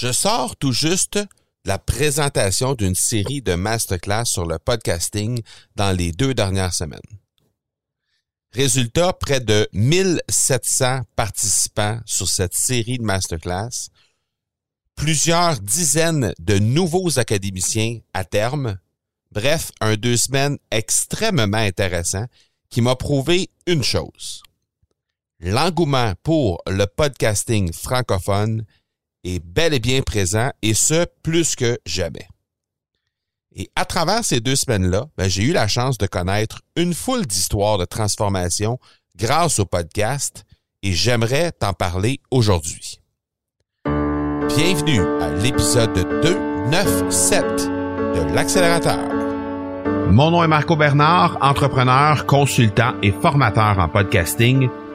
Je sors tout juste la présentation d'une série de masterclass sur le podcasting dans les deux dernières semaines. Résultat, près de 1700 participants sur cette série de masterclass, plusieurs dizaines de nouveaux académiciens à terme, bref, un deux semaines extrêmement intéressant qui m'a prouvé une chose. L'engouement pour le podcasting francophone est bel et bien présent et ce, plus que jamais. Et à travers ces deux semaines-là, ben, j'ai eu la chance de connaître une foule d'histoires de transformation grâce au podcast et j'aimerais t'en parler aujourd'hui. Bienvenue à l'épisode 297 de l'accélérateur. Mon nom est Marco Bernard, entrepreneur, consultant et formateur en podcasting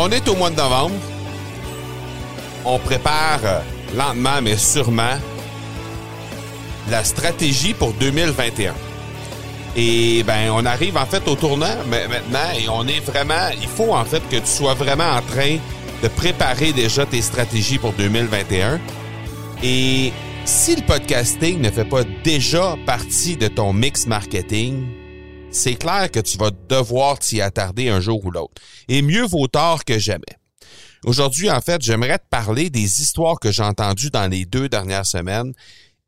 On est au mois de novembre. On prépare euh, lentement mais sûrement la stratégie pour 2021. Et ben on arrive en fait au tournant maintenant et on est vraiment il faut en fait que tu sois vraiment en train de préparer déjà tes stratégies pour 2021. Et si le podcasting ne fait pas déjà partie de ton mix marketing, c'est clair que tu vas devoir t'y attarder un jour ou l'autre. Et mieux vaut tard que jamais. Aujourd'hui, en fait, j'aimerais te parler des histoires que j'ai entendues dans les deux dernières semaines.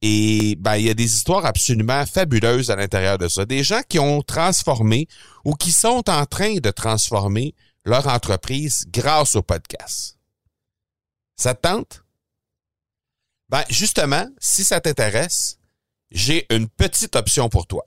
Et ben, il y a des histoires absolument fabuleuses à l'intérieur de ça. Des gens qui ont transformé ou qui sont en train de transformer leur entreprise grâce au podcast. Ça te tente? Ben, justement, si ça t'intéresse, j'ai une petite option pour toi.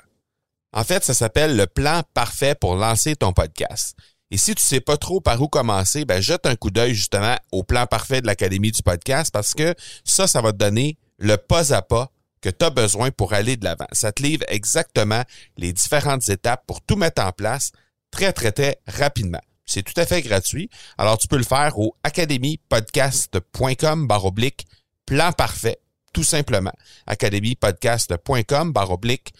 En fait, ça s'appelle le plan parfait pour lancer ton podcast. Et si tu sais pas trop par où commencer, ben jette un coup d'œil justement au plan parfait de l'Académie du podcast parce que ça, ça va te donner le pas à pas que tu as besoin pour aller de l'avant. Ça te livre exactement les différentes étapes pour tout mettre en place très, très, très rapidement. C'est tout à fait gratuit. Alors, tu peux le faire au academypodcast.com baroblique plan parfait, tout simplement. academypodcast.com baroblique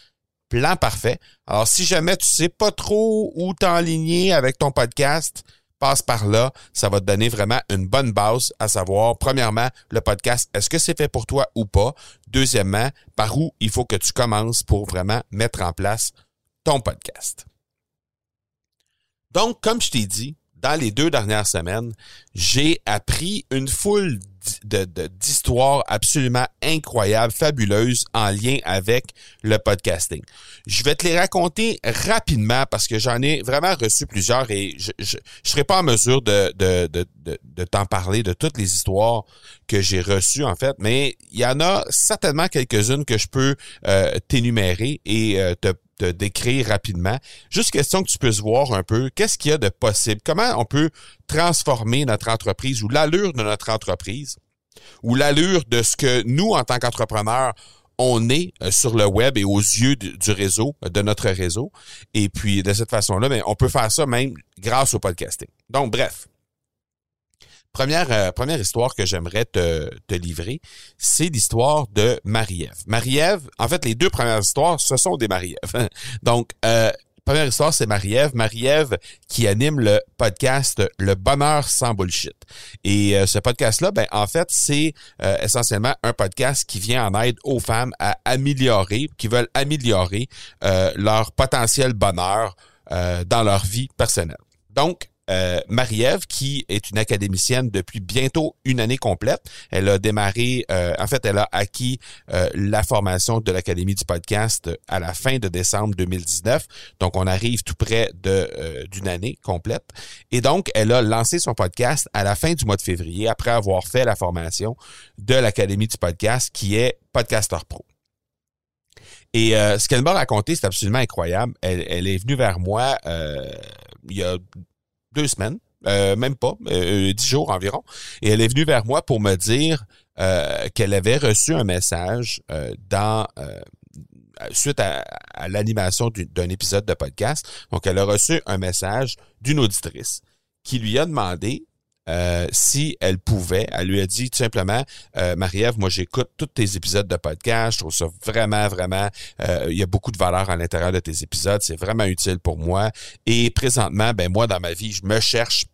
plan parfait. Alors, si jamais tu sais pas trop où t'enligner avec ton podcast, passe par là. Ça va te donner vraiment une bonne base à savoir, premièrement, le podcast, est-ce que c'est fait pour toi ou pas? Deuxièmement, par où il faut que tu commences pour vraiment mettre en place ton podcast. Donc, comme je t'ai dit, dans les deux dernières semaines, j'ai appris une foule d'histoires absolument incroyables, fabuleuses en lien avec le podcasting. Je vais te les raconter rapidement parce que j'en ai vraiment reçu plusieurs et je ne serai pas en mesure de, de, de, de t'en parler de toutes les histoires que j'ai reçues en fait, mais il y en a certainement quelques-unes que je peux euh, t'énumérer et euh, te de décrire rapidement. Juste question que tu puisses voir un peu qu'est-ce qu'il y a de possible, comment on peut transformer notre entreprise ou l'allure de notre entreprise ou l'allure de ce que nous, en tant qu'entrepreneurs, on est euh, sur le web et aux yeux du réseau, de notre réseau. Et puis, de cette façon-là, ben, on peut faire ça même grâce au podcasting. Donc, bref. Première, euh, première histoire que j'aimerais te, te livrer, c'est l'histoire de Marie-Ève. Marie-Ève, en fait, les deux premières histoires, ce sont des Marie-Ève. Donc, euh, première histoire, c'est Marie-Ève. Marie-Ève qui anime le podcast Le Bonheur sans bullshit. Et euh, ce podcast-là, ben, en fait, c'est essentiellement un podcast qui vient en aide aux femmes à améliorer, qui veulent améliorer leur potentiel bonheur dans leur vie personnelle. Donc, euh, Marie-Ève, qui est une académicienne depuis bientôt une année complète. Elle a démarré, euh, en fait, elle a acquis euh, la formation de l'Académie du podcast à la fin de décembre 2019. Donc, on arrive tout près de d'une année complète. Et donc, elle a lancé son podcast à la fin du mois de février, après avoir fait la formation de l'Académie du podcast, qui est Podcaster Pro. Et ce qu'elle m'a raconté, c'est absolument incroyable. Elle, elle, est venue vers moi il y a deux semaines, euh, même pas, euh, dix jours environ. Et elle est venue vers moi pour me dire qu'elle avait reçu un message dans suite à, l'animation d'un épisode de podcast. Donc, elle a reçu un message d'une auditrice qui lui a demandé euh, si elle pouvait. Elle lui a dit tout simplement, euh, Marie-Ève, moi j'écoute tous tes épisodes de podcast, je trouve ça vraiment, vraiment, euh, il y a beaucoup de valeur à l'intérieur de tes épisodes, c'est vraiment utile pour moi. Et présentement, ben moi dans ma vie, je me cherche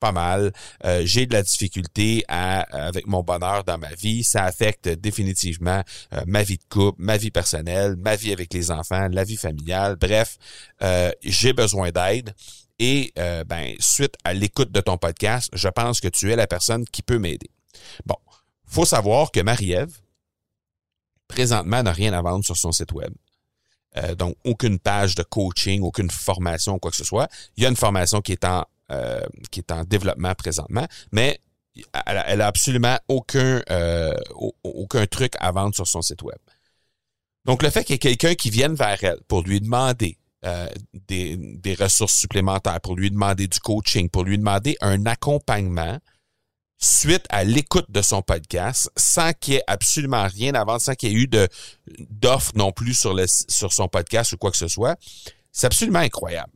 pas mal. Euh, j'ai de la difficulté à, avec mon bonheur dans ma vie. Ça affecte définitivement euh, ma vie de couple, ma vie personnelle, ma vie avec les enfants, la vie familiale. Bref, euh, j'ai besoin d'aide. Et ben, suite à l'écoute de ton podcast, je pense que tu es la personne qui peut m'aider. Bon, faut savoir que Marie-Ève, présentement, n'a rien à vendre sur son site web. donc, aucune page de coaching, aucune formation, quoi que ce soit. Il y a une formation qui est en euh, développement présentement, mais elle a, absolument aucun, euh, aucun truc à vendre sur son site web. Donc, le fait qu'il y ait quelqu'un qui vienne vers elle pour lui demander euh, des, des, ressources supplémentaires, pour lui demander du coaching, pour lui demander un accompagnement suite à l'écoute de son podcast, sans qu'il y ait absolument rien avant, sans qu'il y ait eu d'offres non plus sur, le, sur son podcast ou quoi que ce soit, c'est absolument incroyable.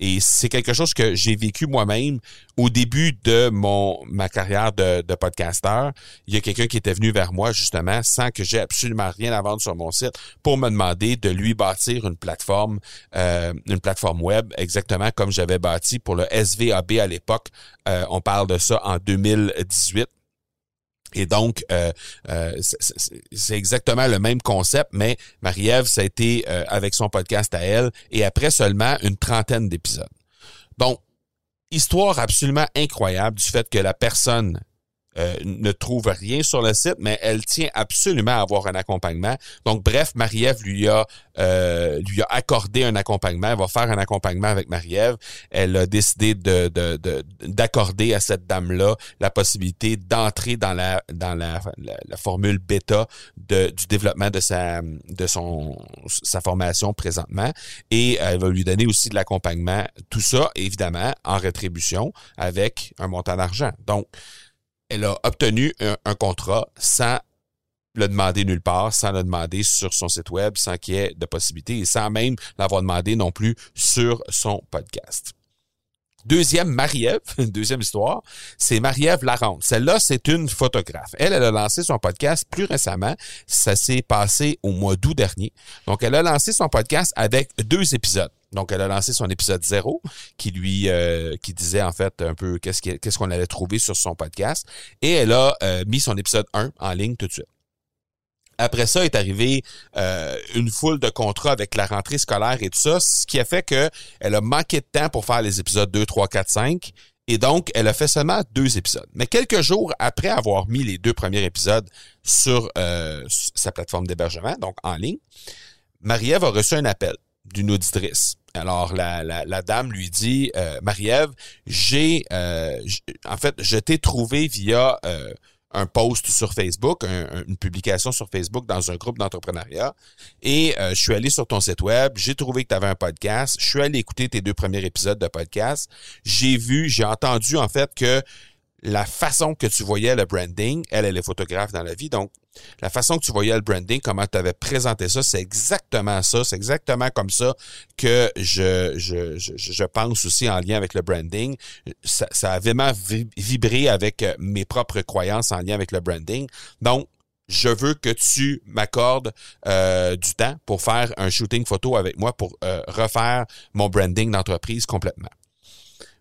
Et c'est quelque chose que j'ai vécu moi-même au début de mon ma carrière de, de podcasteur. Il y a quelqu'un qui était venu vers moi justement sans que j'ai absolument rien à vendre sur mon site pour me demander de lui bâtir une plateforme, euh, une plateforme web exactement comme j'avais bâti pour le SVAB à l'époque. Euh, on parle de ça en 2018. Et donc, euh, euh, c'est exactement le même concept, mais Marie-Ève, ça a été euh, avec son podcast à elle, et après seulement une trentaine d'épisodes. Donc, histoire absolument incroyable du fait que la personne euh, ne trouve rien sur le site, mais elle tient absolument à avoir un accompagnement. Donc, bref, Marie-Ève lui a euh, lui a accordé un accompagnement. Elle va faire un accompagnement avec Marie-Ève. Elle a décidé de, d'accorder à cette dame-là la possibilité d'entrer dans la dans la, la, formule bêta de, du développement de sa de son sa formation présentement. Et elle va lui donner aussi de l'accompagnement. Tout ça, évidemment, en rétribution avec un montant d'argent. Donc, elle a obtenu un, contrat sans le demander nulle part, sans le demander sur son site web, sans qu'il y ait de possibilité et sans même l'avoir demandé non plus sur son podcast. Deuxième Marie-Ève, deuxième histoire, c'est Marie-Ève Larente. Celle-là, c'est une photographe. Elle, elle a lancé son podcast plus récemment. Ça s'est passé au mois d'août dernier. Donc, elle a lancé son podcast avec deux épisodes. Donc, elle a lancé son épisode zéro qui lui euh, qui disait en fait un peu qu'est-ce qu'on allait trouver sur son podcast. Et elle a euh, mis son épisode 1 en ligne tout de suite. Après ça est arrivé euh, une foule de contrats avec la rentrée scolaire et tout ça, ce qui a fait que elle a manqué de temps pour faire les épisodes 2, 3, 4, 5. Et donc, elle a fait seulement deux épisodes. Mais quelques jours après avoir mis les deux premiers épisodes sur sa plateforme d'hébergement, donc en ligne, Marie-Ève a reçu un appel d'une auditrice. Alors, la, la, dame lui dit, euh, Marie-Ève, j'ai, euh, en fait, je t'ai trouvé via euh, un post sur Facebook, une publication sur Facebook dans un groupe d'entrepreneuriat, et je suis allé sur ton site web, j'ai trouvé que tu avais un podcast, je suis allé écouter tes deux premiers épisodes de podcast, j'ai vu, j'ai entendu en fait que la façon que tu voyais le branding, elle, elle est photographe dans la vie, donc la façon que tu voyais le branding, comment tu avais présenté ça, c'est exactement ça, c'est exactement comme ça que je, pense aussi en lien avec le branding. Ça, ça a vraiment vibré avec euh, mes propres croyances en lien avec le branding. Donc, je veux que tu m'accordes euh, du temps pour faire un shooting photo avec moi pour euh, refaire mon branding d'entreprise complètement.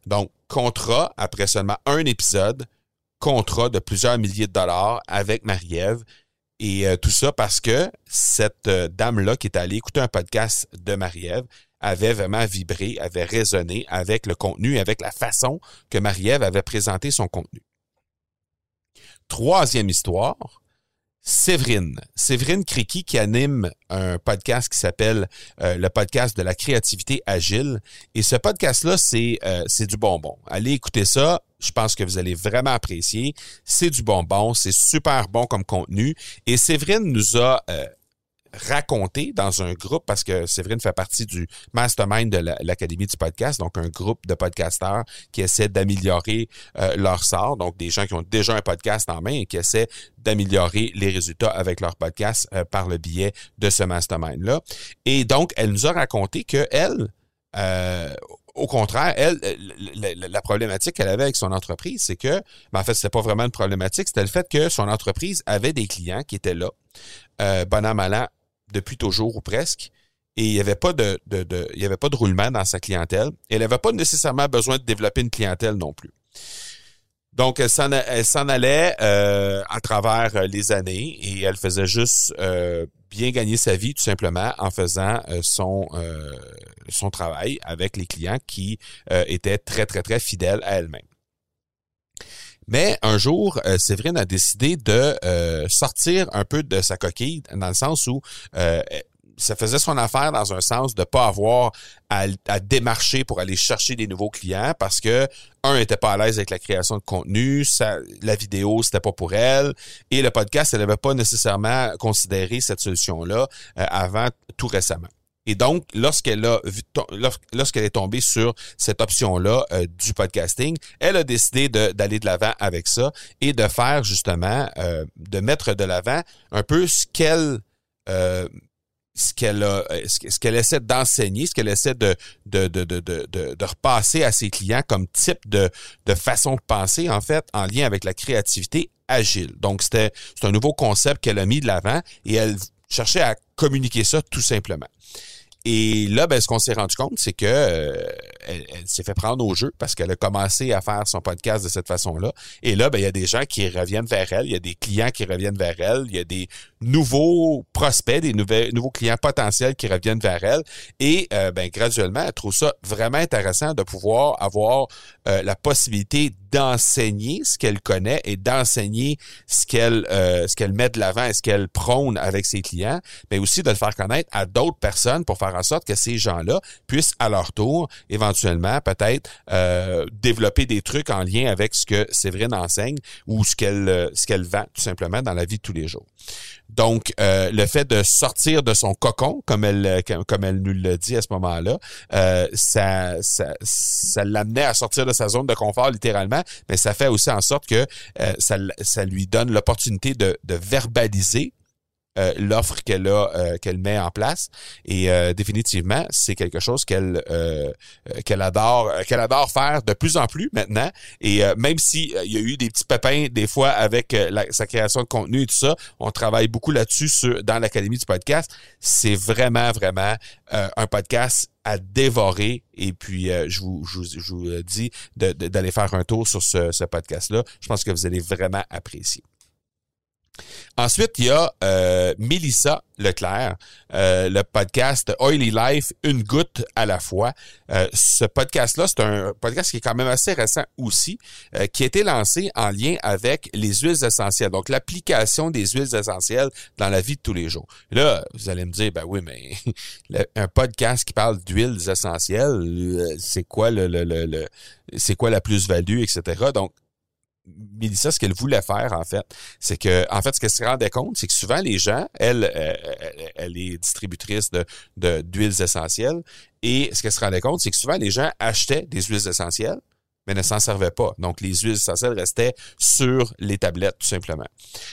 Donc, contrat, après seulement un épisode, contrat de plusieurs milliers de dollars avec Marie-Ève. Et euh, tout ça parce que cette euh, dame-là qui est allée écouter un podcast de Marie-Ève avait vraiment vibré, avait résonné avec le contenu, avec la façon que Marie-Ève avait présenté son contenu. Troisième histoire, Séverine. Séverine Criqui qui anime un podcast qui s'appelle euh, le podcast de la créativité agile. Et ce podcast-là, c'est euh, du bonbon. Allez écouter ça. Je pense que vous allez vraiment apprécier. C'est du bonbon. C'est super bon comme contenu. Et Séverine nous a euh, raconté dans un groupe, parce que Séverine fait partie du mastermind de l'Académie du podcast, donc un groupe de podcasteurs qui essaient d'améliorer euh, leur sort, donc des gens qui ont déjà un podcast en main et qui essaient d'améliorer les résultats avec leur podcast euh, par le biais de ce mastermind-là. Et donc, elle nous a raconté que elle, euh, au contraire, elle, la, problématique qu'elle avait avec son entreprise, c'est que, ben en fait, c'était pas vraiment une problématique, c'était le fait que son entreprise avait des clients qui étaient là, bon an, depuis toujours ou presque, et il n'y avait pas de, de, avait pas de roulement dans sa clientèle. Elle n'avait pas nécessairement besoin de développer une clientèle non plus. Donc, elle s'en, allait euh, à travers euh, les années et elle faisait juste euh, bien gagner sa vie tout simplement en faisant son, son travail avec les clients qui étaient très, très, très fidèles à elle-même. Mais un jour, Séverine a décidé de sortir un peu de sa coquille, dans le sens où ça faisait son affaire dans un sens de pas avoir à, démarcher pour aller chercher des nouveaux clients parce que un n'était pas à l'aise avec la création de contenu, ça, la vidéo c'était pas pour elle et le podcast elle n'avait pas nécessairement considéré cette solution là euh, avant tout récemment. Et donc, lorsqu'elle a lorsqu'elle est tombée sur cette option-là euh, du podcasting, elle a décidé d'aller de l'avant avec ça et de faire justement, euh, de mettre de l'avant un peu ce qu'elle ce qu'elle euh, ce qu'elle essaie d'enseigner, ce qu'elle essaie de de, de, de, de, de repasser à ses clients comme type de, de façon de penser, en fait, en lien avec la créativité agile. Donc, c'était c'est un nouveau concept qu'elle a mis de l'avant et elle cherchait à communiquer ça tout simplement. Et là, ben, ce qu'on s'est rendu compte, c'est que euh, elle, s'est fait prendre au jeu parce qu'elle a commencé à faire son podcast de cette façon-là. Et là, ben, il y a des gens qui reviennent vers elle, il y a des clients qui reviennent vers elle, il y a des nouveaux prospects, des nouveaux clients potentiels qui reviennent vers elle. Et euh, ben, graduellement, elle trouve ça vraiment intéressant de pouvoir avoir euh, la possibilité d'enseigner ce qu'elle connaît et d'enseigner ce qu'elle ce qu'elle met de l'avant et ce qu'elle prône avec ses clients, mais aussi de le faire connaître à d'autres personnes pour faire en sorte que ces gens-là puissent à leur tour éventuellement peut-être euh, développer des trucs en lien avec ce que Séverine enseigne ou ce qu'elle euh, ce qu'elle vend tout simplement dans la vie de tous les jours. Donc, euh, le fait de sortir de son cocon, comme elle, comme elle nous le dit à ce moment-là, ça, ça, l'amenait à sortir de sa zone de confort littéralement, mais ça fait aussi en sorte que ça, ça lui donne l'opportunité de verbaliser euh, l'offre qu'elle a euh, qu'elle met en place et euh, définitivement c'est quelque chose qu'elle qu'elle adore qu'elle adore faire de plus en plus maintenant et même si il y a eu des petits pépins des fois avec sa création de contenu et tout ça on travaille beaucoup là-dessus dans l'académie du podcast c'est vraiment vraiment un podcast à dévorer. Et puis, je, vous, je, vous, dis d'aller faire un tour sur ce, ce podcast-là. Je pense que vous allez vraiment apprécier. Ensuite, il y a euh, Mélissa Leclerc, euh, le podcast Oily Life, une goutte à la fois. Euh, ce podcast-là, c'est un podcast qui est quand même assez récent aussi, euh, qui a été lancé en lien avec les huiles essentielles, donc l'application des huiles essentielles dans la vie de tous les jours. Là, vous allez me dire, ben oui, mais un podcast qui parle d'huiles essentielles, c'est quoi le, le, le c'est quoi la plus-value, etc. Donc, Mélissa, ce qu'elle voulait faire, en fait, c'est que, en fait, ce qu'elle se rendait compte, c'est que souvent les gens, elle, elle, elle est distributrice de, d'huiles essentielles, et ce qu'elle se rendait compte, c'est que souvent les gens achetaient des huiles essentielles, mais ne s'en servaient pas. Donc, les huiles essentielles restaient sur les tablettes, tout simplement.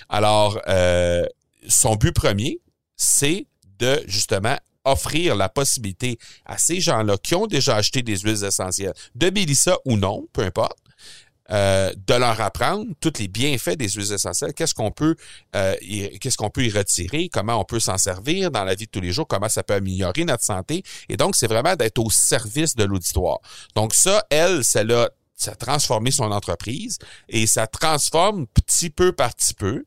Alors, euh, son but premier, c'est de, justement, offrir la possibilité à ces gens-là qui ont déjà acheté des huiles essentielles, de Mélissa ou non, peu importe, euh, de leur apprendre tous les bienfaits des huiles essentielles, qu'est-ce qu'on peut, euh, qu'est-ce peut y retirer, comment on peut s'en servir dans la vie de tous les jours, comment ça peut améliorer notre santé? Et donc, c'est vraiment d'être au service de l'auditoire. Donc ça, elle, ça l'a ça a transformé son entreprise et ça transforme petit peu par petit peu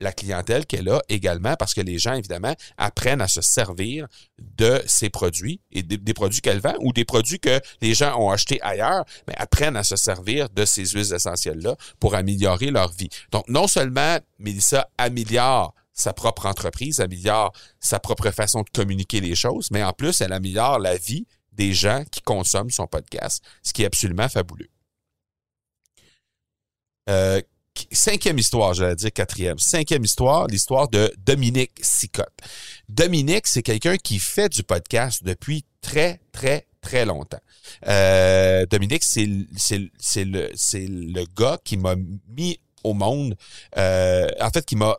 la clientèle qu'elle a également parce que les gens, évidemment, apprennent à se servir de ces produits et des, produits qu'elle vend ou des produits que les gens ont achetés ailleurs, mais apprennent à se servir de ces huiles essentielles-là pour améliorer leur vie. Donc, non seulement Mélissa améliore sa propre entreprise, améliore sa propre façon de communiquer les choses, mais en plus, elle améliore la vie des gens qui consomment son podcast, ce qui est absolument fabuleux. Euh, cinquième histoire, j'allais dire quatrième. Cinquième histoire, l'histoire de Dominique Sicotte. Dominique, c'est quelqu'un qui fait du podcast depuis très, très, très longtemps. Euh, Dominique, c'est le, le gars qui m'a mis au monde, euh, en fait, qui m'a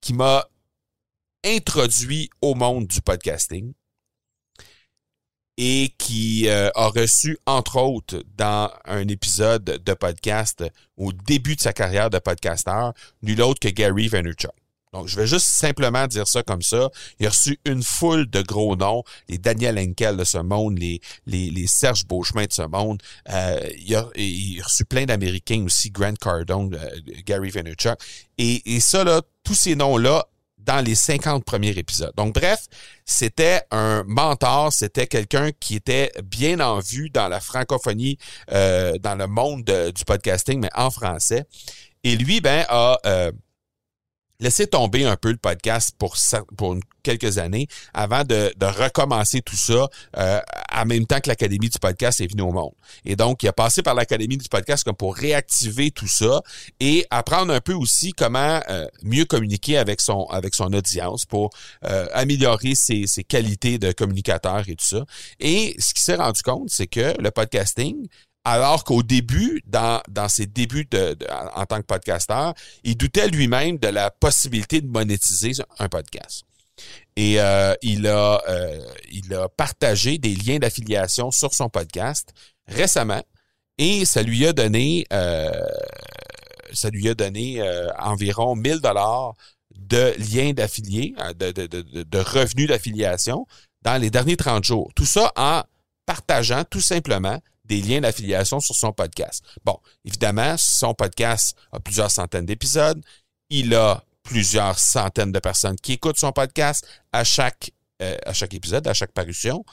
qui m'a introduit au monde du podcasting et qui euh, a reçu, entre autres, dans un épisode de podcast au début de sa carrière de podcasteur, nul autre que Gary Vaynerchuk. Donc, je vais juste simplement dire ça comme ça. Il a reçu une foule de gros noms, les Daniel Henkel de ce monde, les, les, les Serge Beauchemin de ce monde. Euh, il, a, il, a, reçu plein d'Américains aussi, Grant Cardone, euh, Gary Vaynerchuk. Et, et ça, là, tous ces noms-là dans les 50 premiers épisodes. Donc, bref, c'était un mentor, c'était quelqu'un qui était bien en vue dans la francophonie, euh, dans le monde du podcasting, mais en français. Et lui, ben, a euh, laissé tomber un peu le podcast pour, quelques années avant de, recommencer tout ça euh, en même temps que l'Académie du podcast est venue au monde. Et donc, il a passé par l'Académie du podcast comme pour réactiver tout ça et apprendre un peu aussi comment euh, mieux communiquer avec son avec son audience pour euh, améliorer ses, ses qualités de communicateur et tout ça. Et ce qu'il s'est rendu compte, c'est que le podcasting, alors qu'au début, dans, dans ses débuts de, en tant que podcasteur, il doutait lui-même de la possibilité de monétiser un podcast. Et euh, il, a, euh, il a partagé des liens d'affiliation sur son podcast récemment et ça lui a donné, euh, ça lui a donné environ 1000 dollars de liens d'affiliés, de, de, de, de revenus d'affiliation dans les derniers 30 jours. Tout ça en partageant tout simplement des liens d'affiliation sur son podcast. Bon, évidemment, son podcast a plusieurs centaines d'épisodes. Il a plusieurs centaines de personnes qui écoutent son podcast à chaque, euh, à chaque épisode, à chaque parution.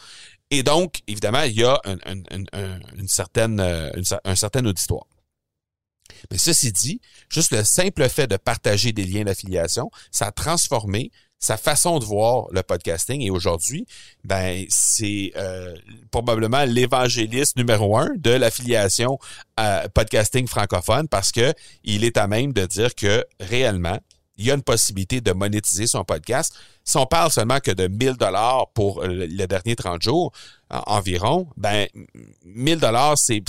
Et donc, évidemment, il y a une, certaine, euh, un certain auditoire. Mais ceci dit, juste le simple fait de partager des liens d'affiliation, ça a transformé sa façon de voir le podcasting. Et aujourd'hui, ben c'est euh, probablement l'évangéliste numéro un de l'affiliation podcasting francophone parce que il est à même de dire que réellement, il y a une possibilité de monétiser son podcast. Si on parle seulement que de 1000 dollars pour le dernier 30 jours environ, ben 1000 dollars c'est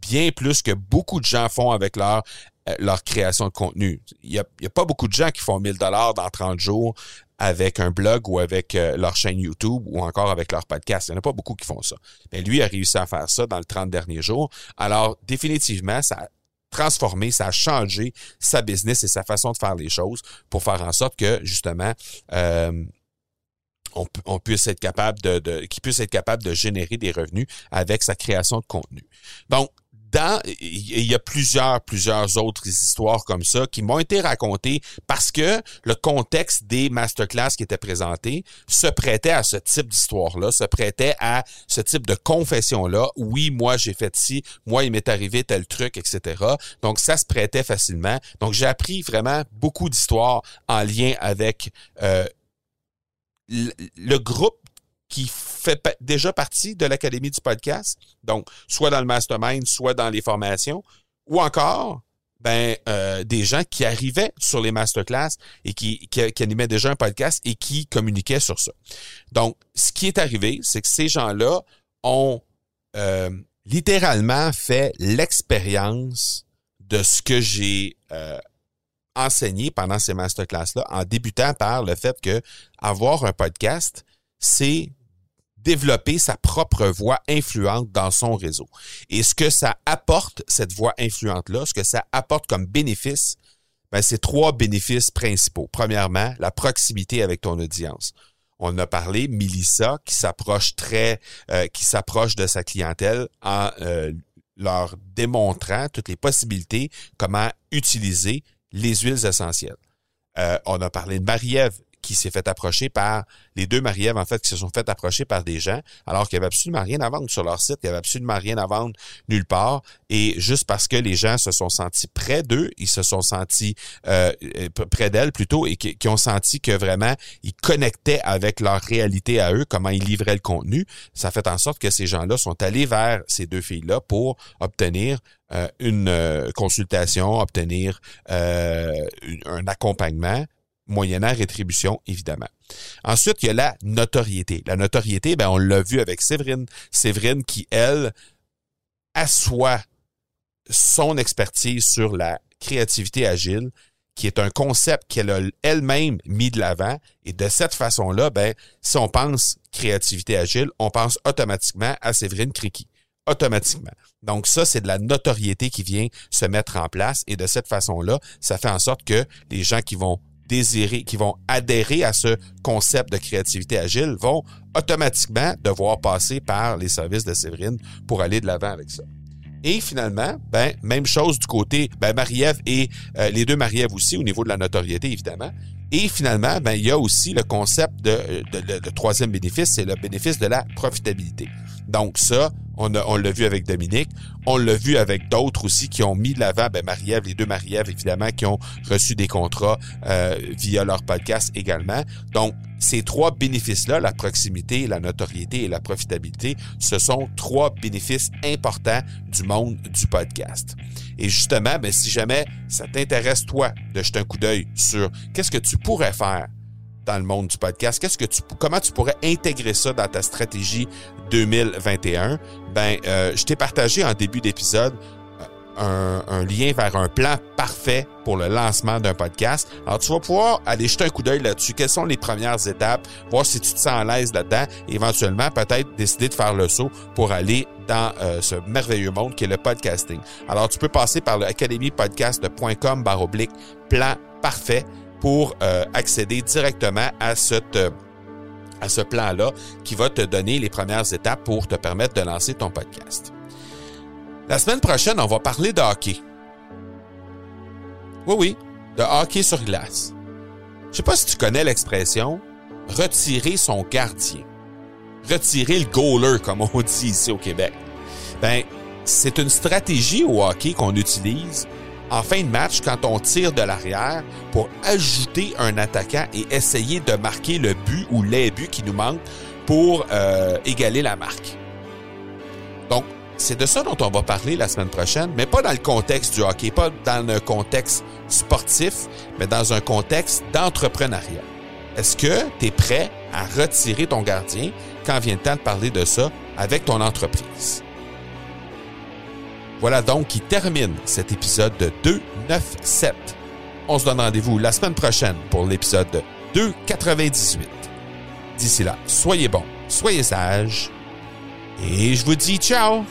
bien plus que beaucoup de gens font avec leur euh, leur création de contenu. Il y a, a pas beaucoup de gens qui font 1000 dollars dans 30 jours avec un blog ou avec euh, leur chaîne YouTube ou encore avec leur podcast. Il n'y en a pas beaucoup qui font ça. Mais lui a réussi à faire ça dans le 30 derniers jours. Alors, définitivement, ça a transformé, ça a changé sa business et sa façon de faire les choses pour faire en sorte que, justement, euh, on, on, puisse être capable de, de qu'il puisse être capable de générer des revenus avec sa création de contenu. Donc, il y a plusieurs, plusieurs autres histoires comme ça qui m'ont été racontées parce que le contexte des masterclass qui étaient présentés se prêtait à ce type d'histoire-là, se prêtait à ce type de confession-là. Oui, moi, j'ai fait ci, moi, il m'est arrivé tel truc, etc. Donc, ça se prêtait facilement. Donc, j'ai appris vraiment beaucoup d'histoires en lien avec euh, le groupe qui fait déjà partie de l'Académie du podcast, donc soit dans le mastermind, soit dans les formations, ou encore ben, euh, des gens qui arrivaient sur les masterclass et qui, qui, animaient déjà un podcast et qui communiquaient sur ça. Donc, ce qui est arrivé, c'est que ces gens-là ont euh, littéralement fait l'expérience de ce que j'ai euh, enseigné pendant ces masterclass-là, en débutant par le fait que avoir un podcast, c'est développer sa propre voix influente dans son réseau. Et ce que ça apporte, cette voix influente-là, ce que ça apporte comme bénéfice, ben, c'est trois bénéfices principaux. Premièrement, la proximité avec ton audience. On a parlé, Milissa, qui s'approche très, euh, qui s'approche de sa clientèle en euh, leur démontrant toutes les possibilités, comment utiliser les huiles essentielles. Euh, on a parlé de Marie-Ève, qui s'est fait approcher par les deux Marie-Ève, en fait, qui se sont fait approcher par des gens, alors qu'il n'y avait absolument rien à vendre sur leur site, il n'y avait absolument rien à vendre nulle part. Et juste parce que les gens se sont sentis près d'eux, ils se sont sentis euh, près d'elles plutôt, et qui, ont senti que vraiment, ils connectaient avec leur réalité à eux, comment ils livraient le contenu, ça fait en sorte que ces gens-là sont allés vers ces deux filles-là pour obtenir euh, une euh, consultation, obtenir un accompagnement moyennant rétribution, évidemment. Ensuite, il y a la notoriété. La notoriété, ben, on l'a vu avec Séverine. Séverine qui, elle, assoit son expertise sur la créativité agile, qui est un concept qu'elle a elle-même mis de l'avant. Et de cette façon-là, ben, si on pense créativité agile, on pense automatiquement à Séverine Criqui. Automatiquement. Donc ça, c'est de la notoriété qui vient se mettre en place. Et de cette façon-là, ça fait en sorte que les gens qui vont désirer, qui vont adhérer à ce concept de créativité agile vont automatiquement devoir passer par les services de Séverine pour aller de l'avant avec ça. Et finalement, ben, même chose du côté, ben, Marie-Ève et euh, les deux Marie-Ève aussi au niveau de la notoriété, évidemment. Et finalement, ben, il y a aussi le concept de, de, troisième bénéfice, c'est le bénéfice de la profitabilité. Donc ça, on, on l'a vu avec Dominique, on l'a vu avec d'autres aussi qui ont mis de l'avant, ben Marie-Ève, les deux Marie-Ève, évidemment, qui ont reçu des contrats euh, via leur podcast également. Donc, ces trois bénéfices-là, la proximité, la notoriété et la profitabilité, ce sont trois bénéfices importants du monde du podcast. Et justement, ben, si jamais ça t'intéresse, toi, de jeter un coup d'œil sur qu'est-ce que tu pourrais faire dans le monde du podcast, qu'est-ce que tu, comment tu pourrais intégrer ça dans ta stratégie 2021? Ben, euh, je t'ai partagé en début d'épisode un, lien vers un plan parfait pour le lancement d'un podcast. Alors, tu vas pouvoir aller jeter un coup d'œil là-dessus. Quelles sont les premières étapes? Voir si tu te sens à l'aise là-dedans. éventuellement, peut-être décider de faire le saut pour aller dans euh, ce merveilleux monde qui est le podcasting. Alors, tu peux passer par le academypodcast.com baroblique plan parfait pour euh, accéder directement à cette euh, à ce plan-là qui va te donner les premières étapes pour te permettre de lancer ton podcast. La semaine prochaine, on va parler de hockey. Oui, oui, de hockey sur glace. Je sais pas si tu connais l'expression retirer son gardien. Retirer le goaler, comme on dit ici au Québec. Ben, c'est une stratégie au hockey qu'on utilise en fin de match quand on tire de l'arrière pour ajouter un attaquant et essayer de marquer le but ou les buts qui nous manquent pour euh, égaler la marque. Donc, c'est de ça dont on va parler la semaine prochaine, mais pas dans le contexte du hockey, pas dans le contexte sportif, mais dans un contexte d'entrepreneuriat. Est-ce que tu es prêt à retirer ton gardien quand vient le temps de parler de ça avec ton entreprise? Voilà donc qui termine cet épisode de 297. On se donne rendez-vous la semaine prochaine pour l'épisode 298. D'ici là, soyez bons, soyez sages, et je vous dis ciao